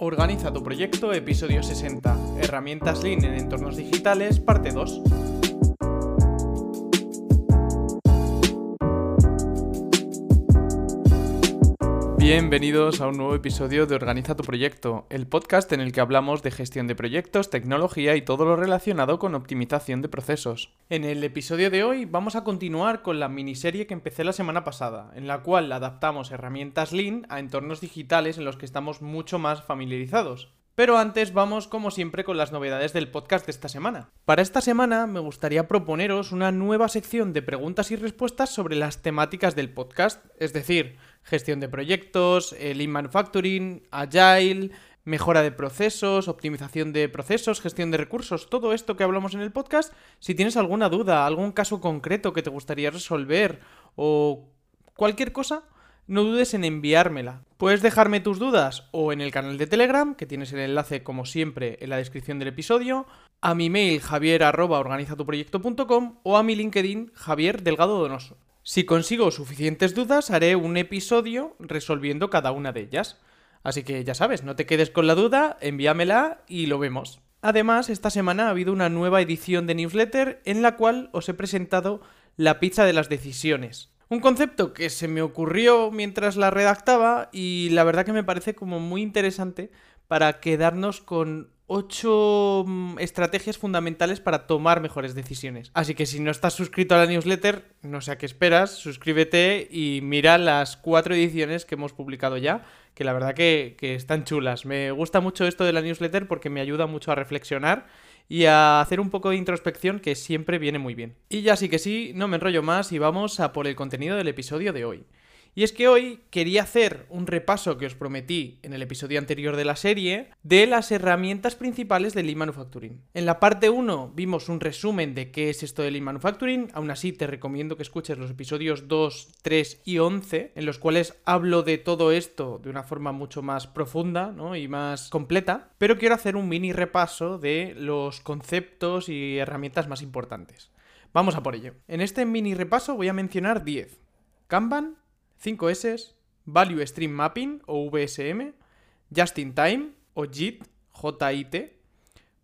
Organiza tu proyecto, episodio 60. Herramientas Lean en entornos digitales, parte 2. Bienvenidos a un nuevo episodio de Organiza tu proyecto, el podcast en el que hablamos de gestión de proyectos, tecnología y todo lo relacionado con optimización de procesos. En el episodio de hoy vamos a continuar con la miniserie que empecé la semana pasada, en la cual adaptamos herramientas Lean a entornos digitales en los que estamos mucho más familiarizados. Pero antes vamos como siempre con las novedades del podcast de esta semana. Para esta semana me gustaría proponeros una nueva sección de preguntas y respuestas sobre las temáticas del podcast, es decir, gestión de proyectos, lean manufacturing, agile, mejora de procesos, optimización de procesos, gestión de recursos, todo esto que hablamos en el podcast, si tienes alguna duda, algún caso concreto que te gustaría resolver o cualquier cosa, no dudes en enviármela. Puedes dejarme tus dudas o en el canal de Telegram, que tienes el enlace como siempre en la descripción del episodio, a mi mail javier.organizatuproyecto.com o a mi LinkedIn Javier Delgado Donoso. Si consigo suficientes dudas, haré un episodio resolviendo cada una de ellas. Así que ya sabes, no te quedes con la duda, envíamela y lo vemos. Además, esta semana ha habido una nueva edición de newsletter en la cual os he presentado la pizza de las decisiones. Un concepto que se me ocurrió mientras la redactaba y la verdad que me parece como muy interesante para quedarnos con ocho mm, estrategias fundamentales para tomar mejores decisiones. Así que si no estás suscrito a la newsletter, no sé a qué esperas, suscríbete y mira las cuatro ediciones que hemos publicado ya, que la verdad que, que están chulas. Me gusta mucho esto de la newsletter porque me ayuda mucho a reflexionar y a hacer un poco de introspección que siempre viene muy bien. Y ya sí que sí, no me enrollo más y vamos a por el contenido del episodio de hoy. Y es que hoy quería hacer un repaso que os prometí en el episodio anterior de la serie de las herramientas principales de Lean Manufacturing. En la parte 1 vimos un resumen de qué es esto de Lean Manufacturing, aún así te recomiendo que escuches los episodios 2, 3 y 11, en los cuales hablo de todo esto de una forma mucho más profunda y más completa, pero quiero hacer un mini repaso de los conceptos y herramientas más importantes. Vamos a por ello. En este mini repaso voy a mencionar 10. Kanban, 5S, Value Stream Mapping o VSM, Just in Time o JIT, JIT,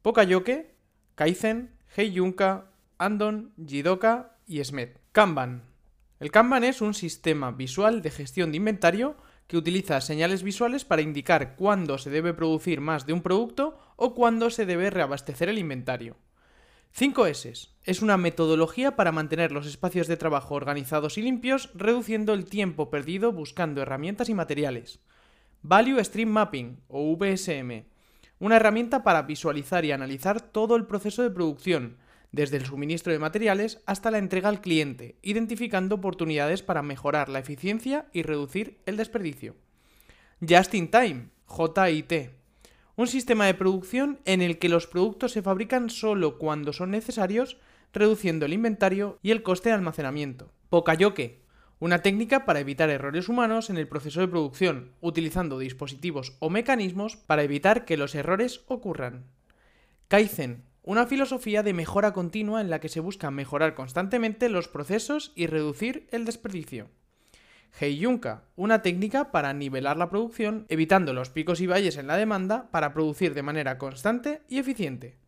Pokayoke, Kaizen, Heiyunka, Andon, Jidoka y SMET. Kanban. El Kanban es un sistema visual de gestión de inventario que utiliza señales visuales para indicar cuándo se debe producir más de un producto o cuándo se debe reabastecer el inventario. 5S. Es una metodología para mantener los espacios de trabajo organizados y limpios, reduciendo el tiempo perdido buscando herramientas y materiales. Value Stream Mapping, o VSM. Una herramienta para visualizar y analizar todo el proceso de producción, desde el suministro de materiales hasta la entrega al cliente, identificando oportunidades para mejorar la eficiencia y reducir el desperdicio. Just in Time, JIT un sistema de producción en el que los productos se fabrican solo cuando son necesarios, reduciendo el inventario y el coste de almacenamiento. Pokayoke, una técnica para evitar errores humanos en el proceso de producción, utilizando dispositivos o mecanismos para evitar que los errores ocurran. Kaizen, una filosofía de mejora continua en la que se busca mejorar constantemente los procesos y reducir el desperdicio. Heiyunka, una técnica para nivelar la producción, evitando los picos y valles en la demanda para producir de manera constante y eficiente.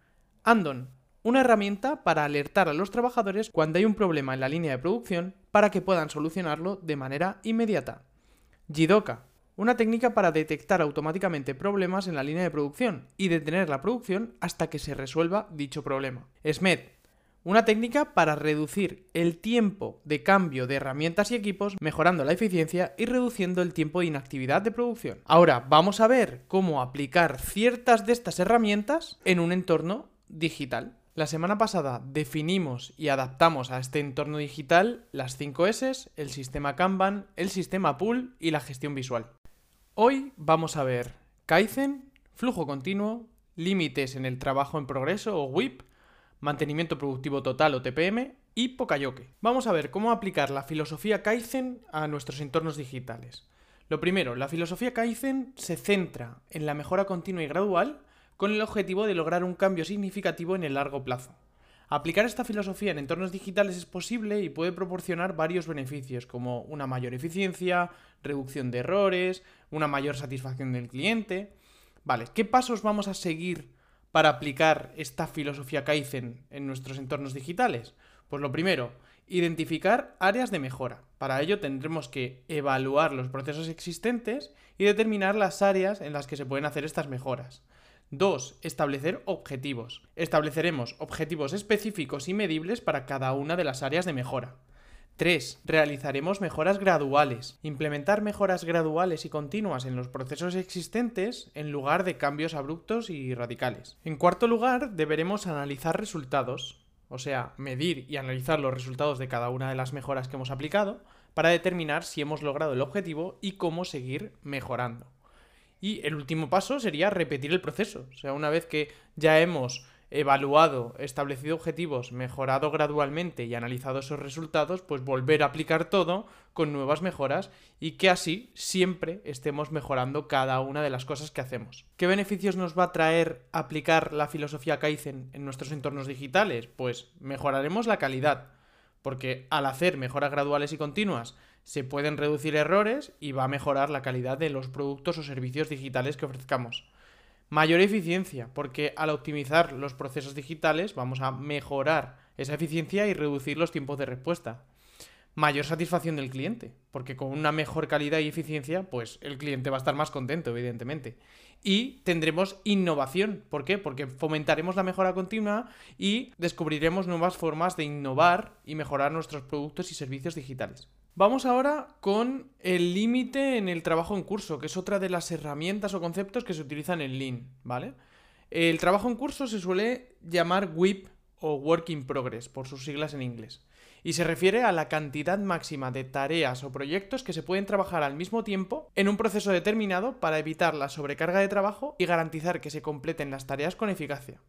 Andon, una herramienta para alertar a los trabajadores cuando hay un problema en la línea de producción para que puedan solucionarlo de manera inmediata. Jidoka, una técnica para detectar automáticamente problemas en la línea de producción y detener la producción hasta que se resuelva dicho problema. SMED, una técnica para reducir el tiempo de cambio de herramientas y equipos, mejorando la eficiencia y reduciendo el tiempo de inactividad de producción. Ahora vamos a ver cómo aplicar ciertas de estas herramientas en un entorno digital. La semana pasada definimos y adaptamos a este entorno digital las 5 S, el sistema Kanban, el sistema Pool y la gestión visual. Hoy vamos a ver Kaizen, flujo continuo, límites en el trabajo en progreso o WIP, mantenimiento productivo total o TPM y Pokayoke. Vamos a ver cómo aplicar la filosofía Kaizen a nuestros entornos digitales. Lo primero, la filosofía Kaizen se centra en la mejora continua y gradual con el objetivo de lograr un cambio significativo en el largo plazo. Aplicar esta filosofía en entornos digitales es posible y puede proporcionar varios beneficios como una mayor eficiencia, reducción de errores, una mayor satisfacción del cliente. Vale, ¿qué pasos vamos a seguir para aplicar esta filosofía Kaizen en nuestros entornos digitales? Pues lo primero, identificar áreas de mejora. Para ello tendremos que evaluar los procesos existentes y determinar las áreas en las que se pueden hacer estas mejoras. 2. Establecer objetivos. Estableceremos objetivos específicos y medibles para cada una de las áreas de mejora. 3. Realizaremos mejoras graduales. Implementar mejoras graduales y continuas en los procesos existentes en lugar de cambios abruptos y radicales. En cuarto lugar, deberemos analizar resultados, o sea, medir y analizar los resultados de cada una de las mejoras que hemos aplicado para determinar si hemos logrado el objetivo y cómo seguir mejorando. Y el último paso sería repetir el proceso. O sea, una vez que ya hemos evaluado, establecido objetivos, mejorado gradualmente y analizado esos resultados, pues volver a aplicar todo con nuevas mejoras y que así siempre estemos mejorando cada una de las cosas que hacemos. ¿Qué beneficios nos va a traer aplicar la filosofía Kaizen en nuestros entornos digitales? Pues mejoraremos la calidad, porque al hacer mejoras graduales y continuas se pueden reducir errores y va a mejorar la calidad de los productos o servicios digitales que ofrezcamos. Mayor eficiencia, porque al optimizar los procesos digitales vamos a mejorar esa eficiencia y reducir los tiempos de respuesta. Mayor satisfacción del cliente, porque con una mejor calidad y eficiencia, pues el cliente va a estar más contento, evidentemente. Y tendremos innovación. ¿Por qué? Porque fomentaremos la mejora continua y descubriremos nuevas formas de innovar y mejorar nuestros productos y servicios digitales. Vamos ahora con el límite en el trabajo en curso, que es otra de las herramientas o conceptos que se utilizan en Lean, ¿vale? El trabajo en curso se suele llamar WIP o Work in Progress, por sus siglas en inglés, y se refiere a la cantidad máxima de tareas o proyectos que se pueden trabajar al mismo tiempo en un proceso determinado para evitar la sobrecarga de trabajo y garantizar que se completen las tareas con eficacia.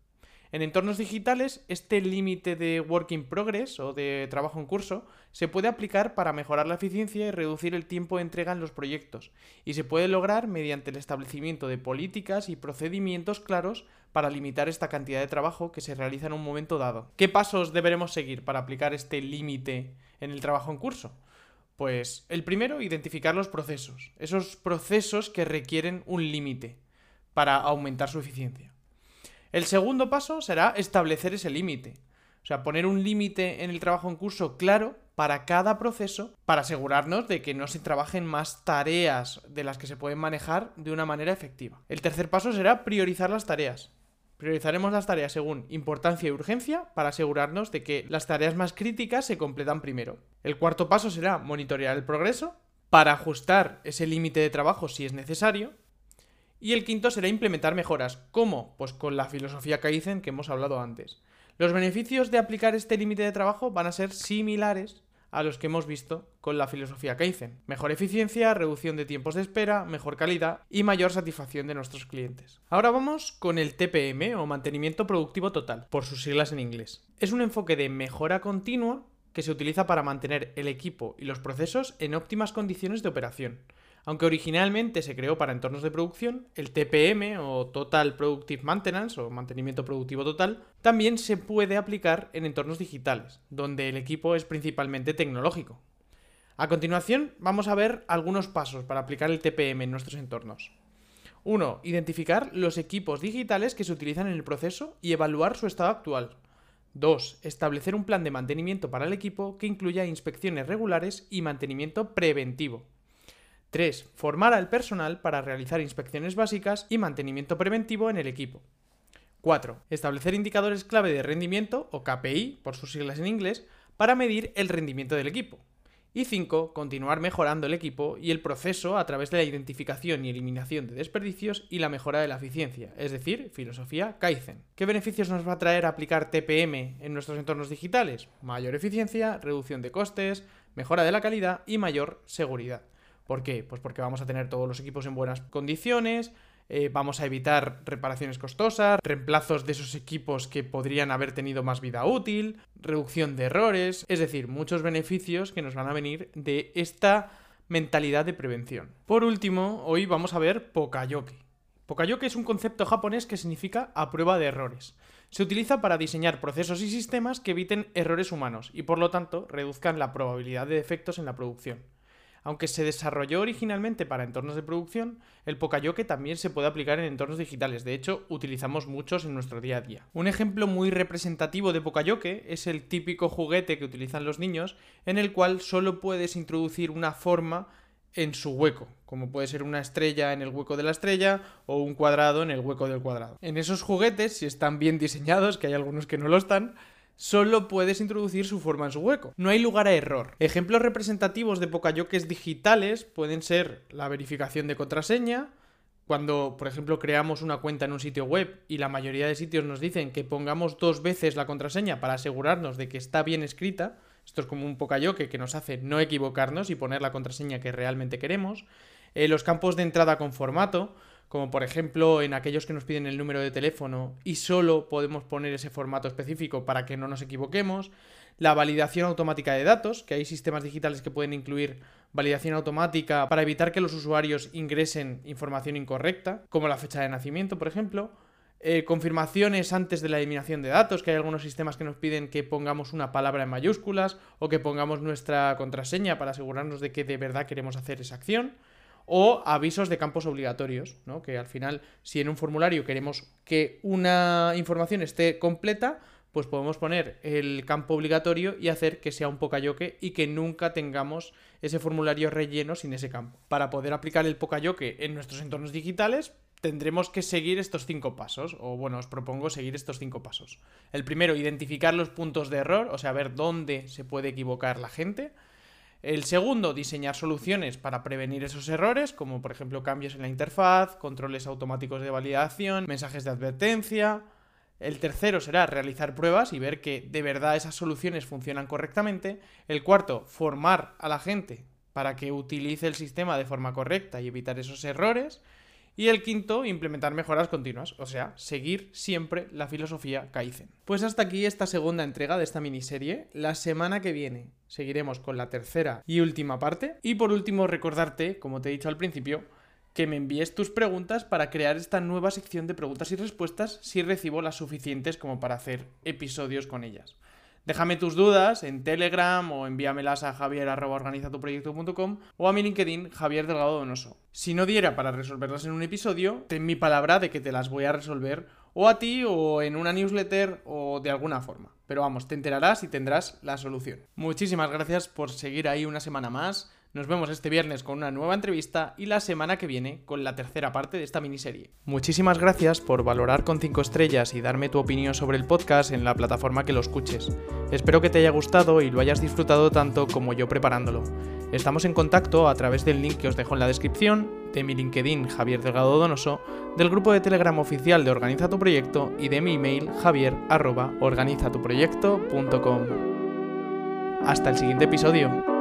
En entornos digitales, este límite de work in progress o de trabajo en curso se puede aplicar para mejorar la eficiencia y reducir el tiempo de entrega en los proyectos, y se puede lograr mediante el establecimiento de políticas y procedimientos claros para limitar esta cantidad de trabajo que se realiza en un momento dado. ¿Qué pasos deberemos seguir para aplicar este límite en el trabajo en curso? Pues el primero, identificar los procesos, esos procesos que requieren un límite para aumentar su eficiencia. El segundo paso será establecer ese límite. O sea, poner un límite en el trabajo en curso claro para cada proceso para asegurarnos de que no se trabajen más tareas de las que se pueden manejar de una manera efectiva. El tercer paso será priorizar las tareas. Priorizaremos las tareas según importancia y urgencia para asegurarnos de que las tareas más críticas se completan primero. El cuarto paso será monitorear el progreso para ajustar ese límite de trabajo si es necesario y el quinto será implementar mejoras. ¿Cómo? Pues con la filosofía Kaizen que hemos hablado antes. Los beneficios de aplicar este límite de trabajo van a ser similares a los que hemos visto con la filosofía Kaizen. Mejor eficiencia, reducción de tiempos de espera, mejor calidad y mayor satisfacción de nuestros clientes. Ahora vamos con el TPM o mantenimiento productivo total, por sus siglas en inglés. Es un enfoque de mejora continua que se utiliza para mantener el equipo y los procesos en óptimas condiciones de operación. Aunque originalmente se creó para entornos de producción, el TPM o Total Productive Maintenance o mantenimiento productivo total también se puede aplicar en entornos digitales, donde el equipo es principalmente tecnológico. A continuación, vamos a ver algunos pasos para aplicar el TPM en nuestros entornos. 1. Identificar los equipos digitales que se utilizan en el proceso y evaluar su estado actual. 2. Establecer un plan de mantenimiento para el equipo que incluya inspecciones regulares y mantenimiento preventivo. 3. Formar al personal para realizar inspecciones básicas y mantenimiento preventivo en el equipo. 4. Establecer indicadores clave de rendimiento, o KPI, por sus siglas en inglés, para medir el rendimiento del equipo. Y 5. Continuar mejorando el equipo y el proceso a través de la identificación y eliminación de desperdicios y la mejora de la eficiencia, es decir, filosofía Kaizen. ¿Qué beneficios nos va a traer aplicar TPM en nuestros entornos digitales? Mayor eficiencia, reducción de costes, mejora de la calidad y mayor seguridad. ¿Por qué? Pues porque vamos a tener todos los equipos en buenas condiciones, eh, vamos a evitar reparaciones costosas, reemplazos de esos equipos que podrían haber tenido más vida útil, reducción de errores, es decir, muchos beneficios que nos van a venir de esta mentalidad de prevención. Por último, hoy vamos a ver Pokayoke. Pokayoke es un concepto japonés que significa a prueba de errores. Se utiliza para diseñar procesos y sistemas que eviten errores humanos y por lo tanto reduzcan la probabilidad de defectos en la producción. Aunque se desarrolló originalmente para entornos de producción, el Pocayoke también se puede aplicar en entornos digitales. De hecho, utilizamos muchos en nuestro día a día. Un ejemplo muy representativo de Pocayoke es el típico juguete que utilizan los niños, en el cual solo puedes introducir una forma en su hueco, como puede ser una estrella en el hueco de la estrella o un cuadrado en el hueco del cuadrado. En esos juguetes, si están bien diseñados, que hay algunos que no lo están, solo puedes introducir su forma en su hueco. No hay lugar a error. Ejemplos representativos de Pokayokes digitales pueden ser la verificación de contraseña, cuando, por ejemplo, creamos una cuenta en un sitio web y la mayoría de sitios nos dicen que pongamos dos veces la contraseña para asegurarnos de que está bien escrita, esto es como un Pokayoke que nos hace no equivocarnos y poner la contraseña que realmente queremos. Eh, los campos de entrada con formato, como por ejemplo en aquellos que nos piden el número de teléfono y solo podemos poner ese formato específico para que no nos equivoquemos, la validación automática de datos, que hay sistemas digitales que pueden incluir validación automática para evitar que los usuarios ingresen información incorrecta, como la fecha de nacimiento, por ejemplo, eh, confirmaciones antes de la eliminación de datos, que hay algunos sistemas que nos piden que pongamos una palabra en mayúsculas o que pongamos nuestra contraseña para asegurarnos de que de verdad queremos hacer esa acción o avisos de campos obligatorios, ¿no? Que al final, si en un formulario queremos que una información esté completa, pues podemos poner el campo obligatorio y hacer que sea un pocayoke y que nunca tengamos ese formulario relleno sin ese campo. Para poder aplicar el pocayoke en nuestros entornos digitales, tendremos que seguir estos cinco pasos, o bueno, os propongo seguir estos cinco pasos. El primero, identificar los puntos de error, o sea, ver dónde se puede equivocar la gente. El segundo, diseñar soluciones para prevenir esos errores, como por ejemplo cambios en la interfaz, controles automáticos de validación, mensajes de advertencia. El tercero será realizar pruebas y ver que de verdad esas soluciones funcionan correctamente. El cuarto, formar a la gente para que utilice el sistema de forma correcta y evitar esos errores. Y el quinto, implementar mejoras continuas, o sea, seguir siempre la filosofía Kaizen. Pues hasta aquí esta segunda entrega de esta miniserie. La semana que viene seguiremos con la tercera y última parte. Y por último, recordarte, como te he dicho al principio, que me envíes tus preguntas para crear esta nueva sección de preguntas y respuestas si recibo las suficientes como para hacer episodios con ellas. Déjame tus dudas en Telegram o envíamelas a javier.organizatuproyecto.com o a mi LinkedIn Javier Delgado Donoso. Si no diera para resolverlas en un episodio, ten mi palabra de que te las voy a resolver o a ti o en una newsletter o de alguna forma. Pero vamos, te enterarás y tendrás la solución. Muchísimas gracias por seguir ahí una semana más. Nos vemos este viernes con una nueva entrevista y la semana que viene con la tercera parte de esta miniserie. Muchísimas gracias por valorar con 5 estrellas y darme tu opinión sobre el podcast en la plataforma que lo escuches. Espero que te haya gustado y lo hayas disfrutado tanto como yo preparándolo. Estamos en contacto a través del link que os dejo en la descripción, de mi LinkedIn Javier Delgado Donoso, del grupo de Telegram oficial de Organiza tu Proyecto y de mi email javier.organizatuproyecto.com. Hasta el siguiente episodio.